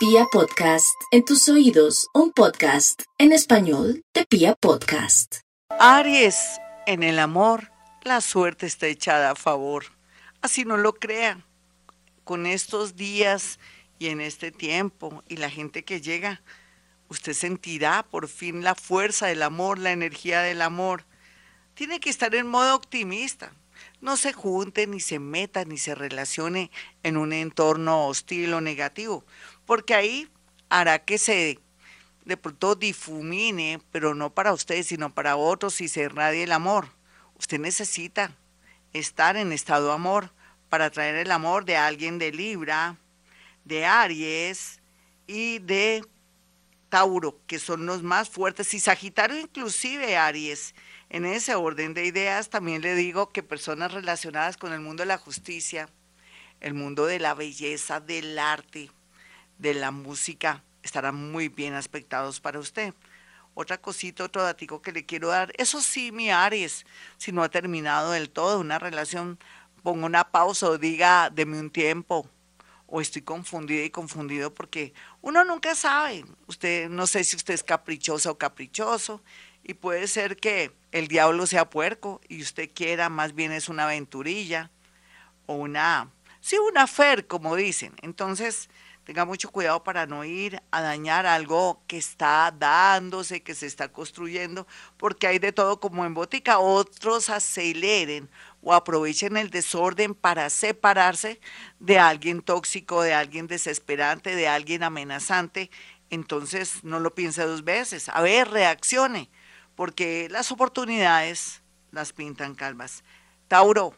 Pia Podcast, en tus oídos, un podcast en español de Pia Podcast. Aries, en el amor, la suerte está echada a favor. Así no lo crean. Con estos días y en este tiempo y la gente que llega, usted sentirá por fin la fuerza del amor, la energía del amor. Tiene que estar en modo optimista. No se junte, ni se meta, ni se relacione en un entorno hostil o negativo, porque ahí hará que se de pronto difumine, pero no para usted, sino para otros y se irradie el amor. Usted necesita estar en estado de amor para traer el amor de alguien de Libra, de Aries y de Tauro, que son los más fuertes, y Sagitario inclusive Aries. En ese orden de ideas también le digo que personas relacionadas con el mundo de la justicia, el mundo de la belleza, del arte, de la música estarán muy bien aspectados para usted. Otra cosita, otro datico que le quiero dar. Eso sí, mi Aries, si no ha terminado del todo una relación, ponga una pausa o diga, deme un tiempo. O estoy confundida y confundido porque uno nunca sabe. Usted, no sé si usted es caprichosa o caprichoso. Y puede ser que el diablo sea puerco y usted quiera, más bien es una aventurilla o una, sí, una fer, como dicen. Entonces, tenga mucho cuidado para no ir a dañar algo que está dándose, que se está construyendo, porque hay de todo como en botica. Otros aceleren o aprovechen el desorden para separarse de alguien tóxico, de alguien desesperante, de alguien amenazante. Entonces no lo piense dos veces. A ver, reaccione, porque las oportunidades las pintan calmas. Tauro,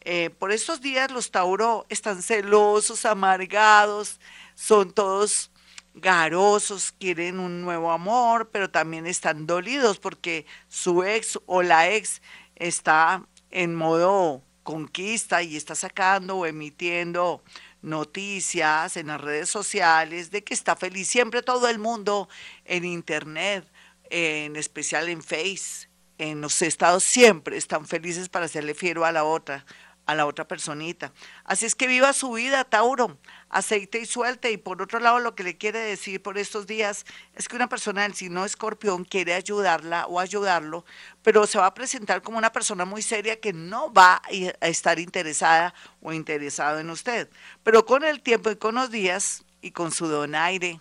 eh, por estos días los Tauro están celosos, amargados, son todos garosos, quieren un nuevo amor, pero también están dolidos porque su ex o la ex está en modo conquista y está sacando o emitiendo noticias en las redes sociales de que está feliz siempre todo el mundo en internet, en especial en Face, en los estados siempre están felices para hacerle fiero a la otra a la otra personita. Así es que viva su vida, Tauro, aceite y suelte. Y por otro lado, lo que le quiere decir por estos días es que una persona del signo escorpión quiere ayudarla o ayudarlo, pero se va a presentar como una persona muy seria que no va a estar interesada o interesado en usted. Pero con el tiempo y con los días y con su donaire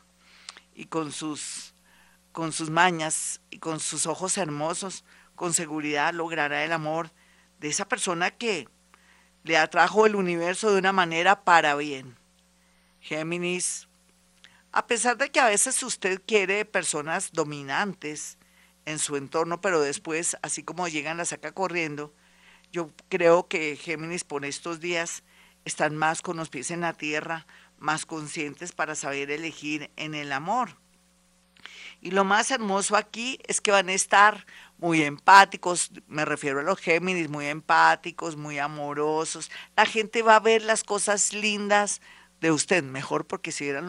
y con sus, con sus mañas y con sus ojos hermosos, con seguridad logrará el amor de esa persona que le atrajo el universo de una manera para bien. Géminis, a pesar de que a veces usted quiere personas dominantes en su entorno, pero después, así como llegan, la saca corriendo, yo creo que Géminis por estos días están más con los pies en la tierra, más conscientes para saber elegir en el amor. Y lo más hermoso aquí es que van a estar muy empáticos, me refiero a los Géminis, muy empáticos, muy amorosos. La gente va a ver las cosas lindas de usted, mejor porque si eran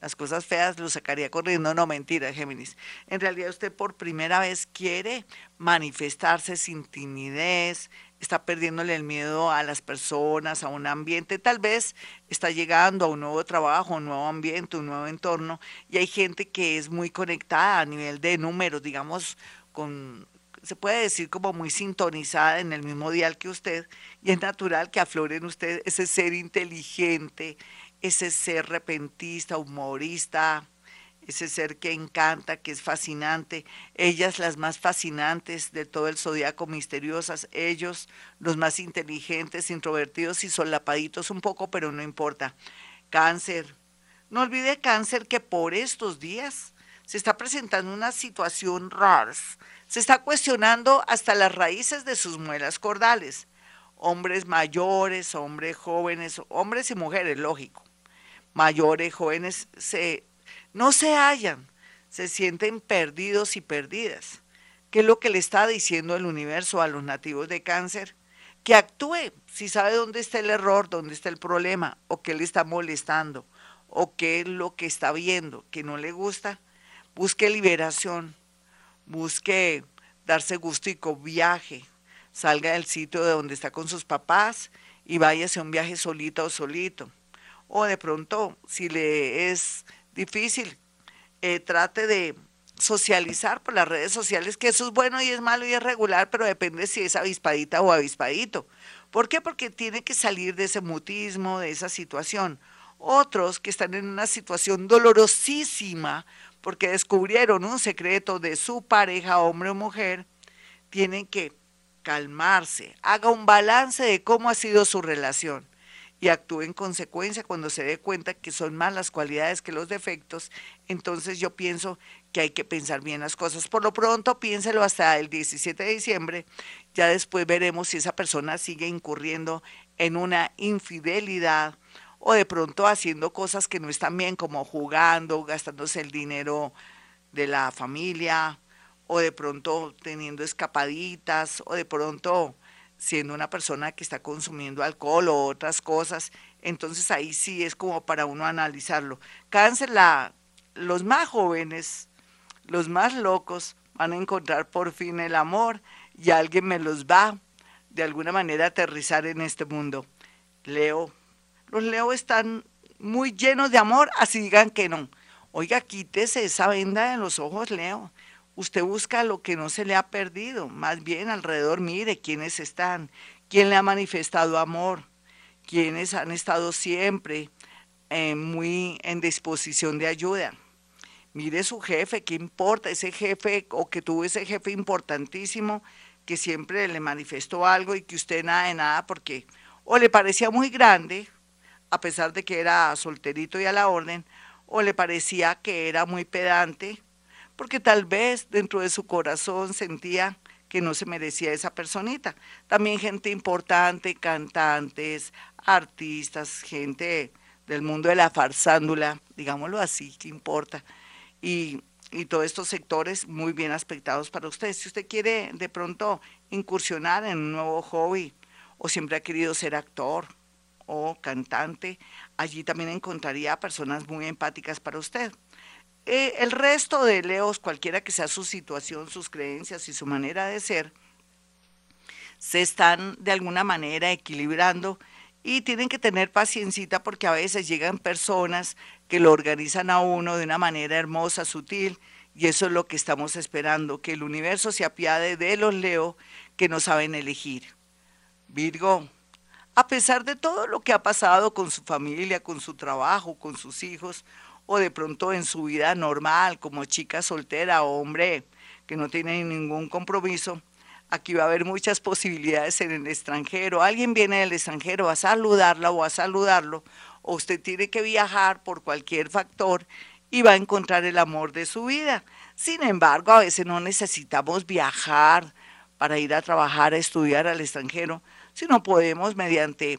las cosas feas lo sacaría corriendo. No, mentira, Géminis. En realidad usted por primera vez quiere manifestarse sin timidez, está perdiéndole el miedo a las personas, a un ambiente, tal vez está llegando a un nuevo trabajo, un nuevo ambiente, un nuevo entorno, y hay gente que es muy conectada a nivel de números, digamos, con, se puede decir como muy sintonizada en el mismo dial que usted, y es natural que aflore en usted ese ser inteligente, ese ser repentista, humorista, ese ser que encanta, que es fascinante, ellas las más fascinantes de todo el zodiaco misteriosas, ellos los más inteligentes, introvertidos y solapaditos un poco, pero no importa. Cáncer. No olvide cáncer que por estos días se está presentando una situación rara. Se está cuestionando hasta las raíces de sus muelas cordales. Hombres mayores, hombres jóvenes, hombres y mujeres, lógico. Mayores, jóvenes, se no se hallan, se sienten perdidos y perdidas. ¿Qué es lo que le está diciendo el universo a los nativos de cáncer? Que actúe, si sabe dónde está el error, dónde está el problema, o qué le está molestando, o qué es lo que está viendo que no le gusta, busque liberación, busque darse gustico, viaje, salga del sitio de donde está con sus papás y váyase a un viaje solito o solito O de pronto, si le es difícil, eh, trate de socializar por las redes sociales, que eso es bueno y es malo y es regular, pero depende si es avispadita o avispadito. ¿Por qué? Porque tiene que salir de ese mutismo, de esa situación. Otros que están en una situación dolorosísima porque descubrieron un secreto de su pareja, hombre o mujer, tienen que calmarse, haga un balance de cómo ha sido su relación y actúe en consecuencia cuando se dé cuenta que son más las cualidades que los defectos, entonces yo pienso que hay que pensar bien las cosas. Por lo pronto, piénselo hasta el 17 de diciembre, ya después veremos si esa persona sigue incurriendo en una infidelidad o de pronto haciendo cosas que no están bien, como jugando, gastándose el dinero de la familia, o de pronto teniendo escapaditas, o de pronto siendo una persona que está consumiendo alcohol o otras cosas, entonces ahí sí es como para uno analizarlo. Cáncer, la, los más jóvenes, los más locos, van a encontrar por fin el amor y alguien me los va de alguna manera aterrizar en este mundo. Leo, los Leo están muy llenos de amor, así digan que no. Oiga, quítese esa venda de los ojos, Leo. Usted busca lo que no se le ha perdido, más bien alrededor mire quiénes están, quién le ha manifestado amor, quiénes han estado siempre eh, muy en disposición de ayuda. Mire su jefe, ¿qué importa? Ese jefe o que tuvo ese jefe importantísimo que siempre le manifestó algo y que usted nada de nada porque o le parecía muy grande, a pesar de que era solterito y a la orden, o le parecía que era muy pedante, porque tal vez dentro de su corazón sentía que no se merecía esa personita. También gente importante, cantantes, artistas, gente del mundo de la farsándula, digámoslo así, ¿qué importa? Y, y todos estos sectores muy bien aspectados para usted. Si usted quiere de pronto incursionar en un nuevo hobby o siempre ha querido ser actor o cantante, allí también encontraría personas muy empáticas para usted. Eh, el resto de Leos, cualquiera que sea su situación, sus creencias y su manera de ser, se están de alguna manera equilibrando y tienen que tener paciencia porque a veces llegan personas que lo organizan a uno de una manera hermosa, sutil, y eso es lo que estamos esperando, que el universo se apiade de los Leo que no saben elegir. Virgo, a pesar de todo lo que ha pasado con su familia, con su trabajo, con sus hijos, o de pronto en su vida normal, como chica soltera o hombre que no tiene ningún compromiso, aquí va a haber muchas posibilidades en el extranjero. Alguien viene del extranjero a saludarla o a saludarlo, o usted tiene que viajar por cualquier factor y va a encontrar el amor de su vida. Sin embargo, a veces no necesitamos viajar para ir a trabajar, a estudiar al extranjero, sino podemos mediante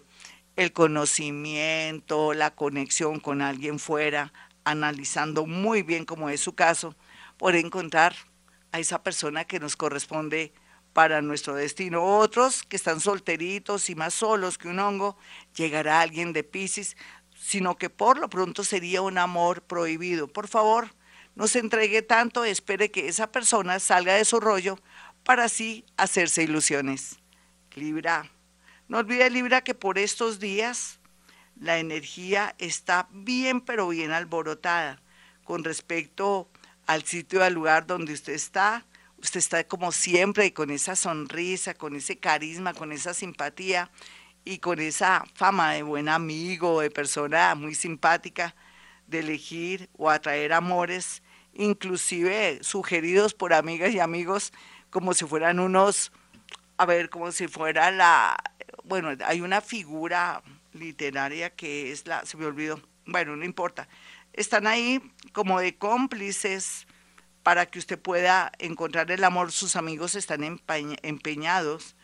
el conocimiento, la conexión con alguien fuera, analizando muy bien como es su caso, por encontrar a esa persona que nos corresponde para nuestro destino. Otros que están solteritos y más solos que un hongo, llegará alguien de Pisces, sino que por lo pronto sería un amor prohibido. Por favor, no se entregue tanto, espere que esa persona salga de su rollo para así hacerse ilusiones. Libra, no olvide Libra que por estos días la energía está bien, pero bien alborotada con respecto al sitio, al lugar donde usted está. Usted está como siempre con esa sonrisa, con ese carisma, con esa simpatía y con esa fama de buen amigo, de persona muy simpática, de elegir o atraer amores, inclusive sugeridos por amigas y amigos como si fueran unos, a ver, como si fuera la, bueno, hay una figura literaria que es la, se me olvidó, bueno, no importa. Están ahí como de cómplices para que usted pueda encontrar el amor. Sus amigos están empeñados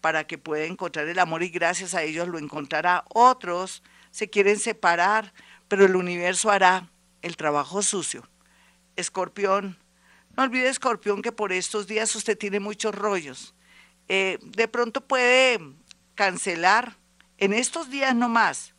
para que pueda encontrar el amor y gracias a ellos lo encontrará. Otros se quieren separar, pero el universo hará el trabajo sucio. Escorpión, no olvide Escorpión que por estos días usted tiene muchos rollos. Eh, de pronto puede cancelar en estos días no más,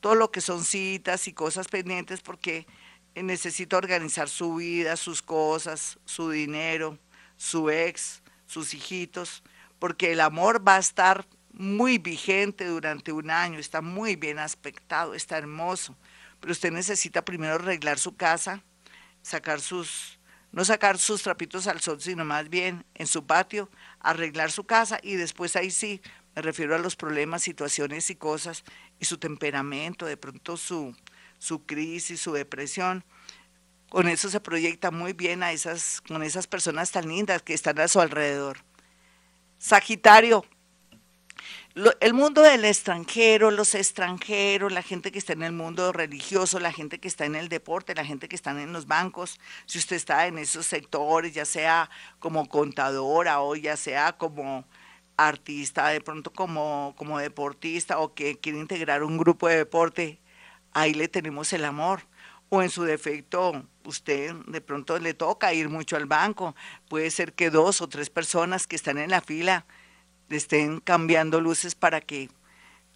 todo lo que son citas y cosas pendientes porque necesita organizar su vida, sus cosas, su dinero, su ex, sus hijitos, porque el amor va a estar muy vigente durante un año, está muy bien aspectado, está hermoso, pero usted necesita primero arreglar su casa, sacar sus, no sacar sus trapitos al sol, sino más bien en su patio, arreglar su casa y después ahí sí, me refiero a los problemas, situaciones y cosas y su temperamento, de pronto su, su crisis, su depresión. Con eso se proyecta muy bien a esas, con esas personas tan lindas que están a su alrededor. Sagitario, el mundo del extranjero, los extranjeros, la gente que está en el mundo religioso, la gente que está en el deporte, la gente que está en los bancos, si usted está en esos sectores, ya sea como contadora o ya sea como artista, de pronto como, como deportista o que quiere integrar un grupo de deporte, ahí le tenemos el amor. O en su defecto, usted de pronto le toca ir mucho al banco. Puede ser que dos o tres personas que están en la fila estén cambiando luces para que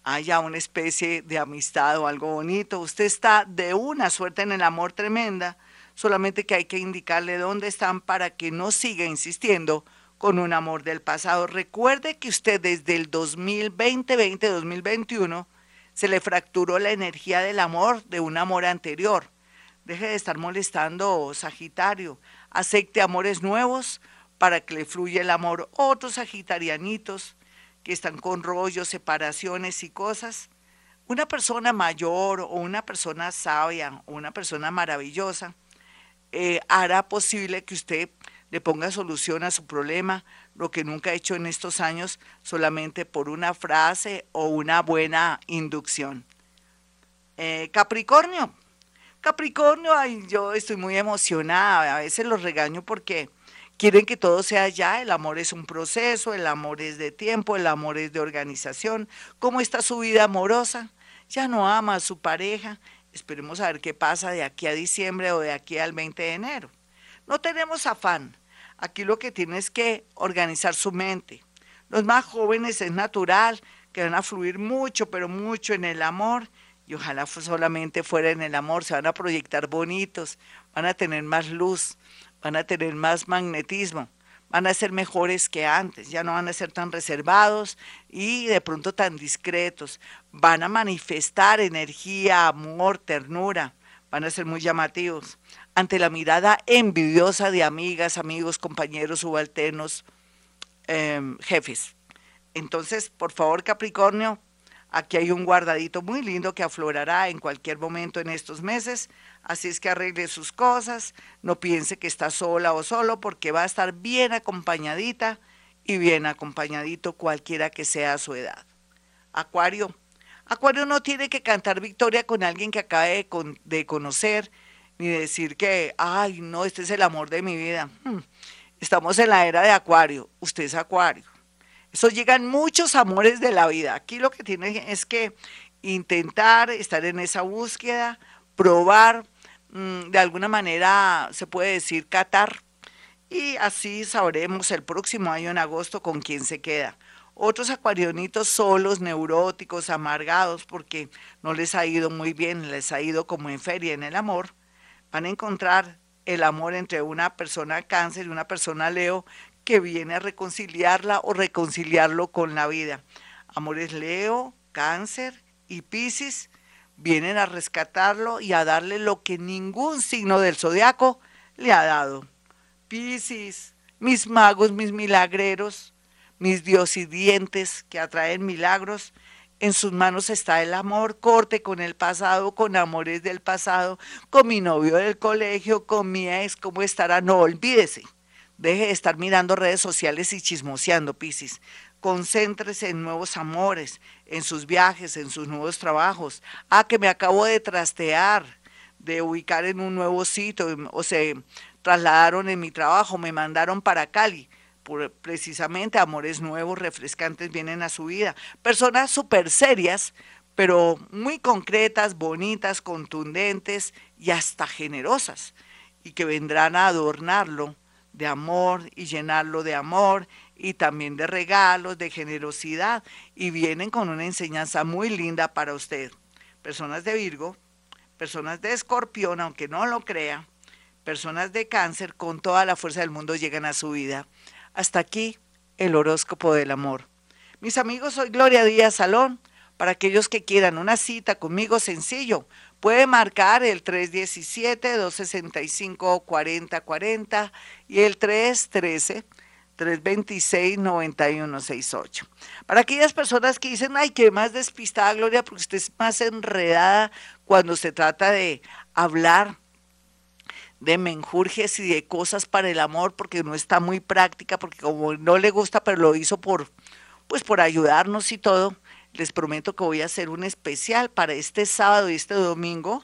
haya una especie de amistad o algo bonito. Usted está de una suerte en el amor tremenda, solamente que hay que indicarle dónde están para que no siga insistiendo con un amor del pasado. Recuerde que usted desde el 2020, 2021, se le fracturó la energía del amor de un amor anterior. Deje de estar molestando, Sagitario. Acepte amores nuevos, para que le fluya el amor. Otros sagitarianitos que están con rollos, separaciones y cosas. Una persona mayor o una persona sabia o una persona maravillosa eh, hará posible que usted le ponga solución a su problema, lo que nunca ha hecho en estos años solamente por una frase o una buena inducción. Eh, Capricornio. Capricornio, ay, yo estoy muy emocionada, a veces los regaño porque quieren que todo sea ya, el amor es un proceso, el amor es de tiempo, el amor es de organización. ¿Cómo está su vida amorosa? Ya no ama a su pareja. Esperemos a ver qué pasa de aquí a diciembre o de aquí al 20 de enero. No tenemos afán. Aquí lo que tiene es que organizar su mente. Los más jóvenes es natural que van a fluir mucho, pero mucho en el amor. Y ojalá solamente fuera en el amor, se van a proyectar bonitos, van a tener más luz, van a tener más magnetismo, van a ser mejores que antes, ya no van a ser tan reservados y de pronto tan discretos, van a manifestar energía, amor, ternura, van a ser muy llamativos ante la mirada envidiosa de amigas, amigos, compañeros, subalternos, em, jefes. Entonces, por favor, Capricornio, aquí hay un guardadito muy lindo que aflorará en cualquier momento en estos meses Así es que arregle sus cosas, no piense que está sola o solo, porque va a estar bien acompañadita y bien acompañadito cualquiera que sea su edad. Acuario. Acuario no tiene que cantar victoria con alguien que acabe de, conocer, ni decir que, ay, no, este es el amor de mi vida. Hmm, estamos en la era de Acuario, usted es Acuario. Eso llegan muchos amores de la vida. Aquí lo que tiene es que intentar estar en esa búsqueda, probar, mm, de alguna manera se puede decir catar, y así sabremos el próximo año en agosto con quién se queda. Otros acuarionitos solos, neuróticos, amargados, porque no les ha ido muy bien, les ha ido como en feria en el amor, van a encontrar el amor entre una persona cáncer y una persona leo que viene a reconciliarla o reconciliarlo con la vida. Amores leo, cáncer y piscis vienen a rescatarlo y a darle lo que ningún signo del zodiaco le ha dado. Piscis, mis magos, mis milagreros, mis dientes que atraen milagros, en sus manos está el amor, corte con el pasado, con amores del pasado, con mi novio del colegio, con mi ex, ¿cómo estará? No, olvídese. Deje de estar mirando redes sociales y chismoseando, Piscis. Concéntrese en nuevos amores, en sus viajes, en sus nuevos trabajos. Ah, que me acabo de trastear, de ubicar en un nuevo sitio, o se trasladaron en mi trabajo, me mandaron para Cali. Precisamente amores nuevos, refrescantes vienen a su vida. Personas súper serias, pero muy concretas, bonitas, contundentes y hasta generosas, y que vendrán a adornarlo de amor y llenarlo de amor y también de regalos, de generosidad, y vienen con una enseñanza muy linda para usted. Personas de Virgo, personas de Escorpión, aunque no lo crea, personas de cáncer con toda la fuerza del mundo llegan a su vida. Hasta aquí el horóscopo del amor. Mis amigos, soy Gloria Díaz Salón. Para aquellos que quieran una cita conmigo, sencillo, puede marcar el 317-265-4040 y el 313. 326-9168. Para aquellas personas que dicen, ay, que más despistada, Gloria, porque usted es más enredada cuando se trata de hablar de menjurjes y de cosas para el amor, porque no está muy práctica, porque como no le gusta, pero lo hizo por, pues por ayudarnos y todo, les prometo que voy a hacer un especial para este sábado y este domingo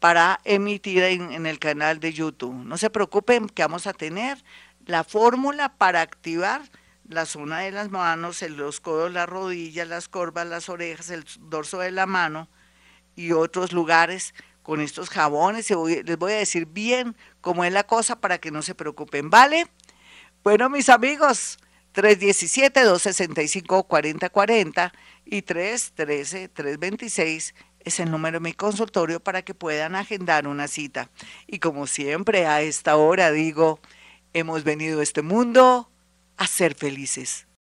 para emitir en, en el canal de YouTube. No se preocupen que vamos a tener la fórmula para activar la zona de las manos, los codos, las rodillas, las corvas, las orejas, el dorso de la mano y otros lugares con estos jabones. Les voy a decir bien cómo es la cosa para que no se preocupen, ¿vale? Bueno, mis amigos, 317-265-4040 y 313-326 es el número de mi consultorio para que puedan agendar una cita. Y como siempre, a esta hora digo, hemos venido a este mundo a ser felices.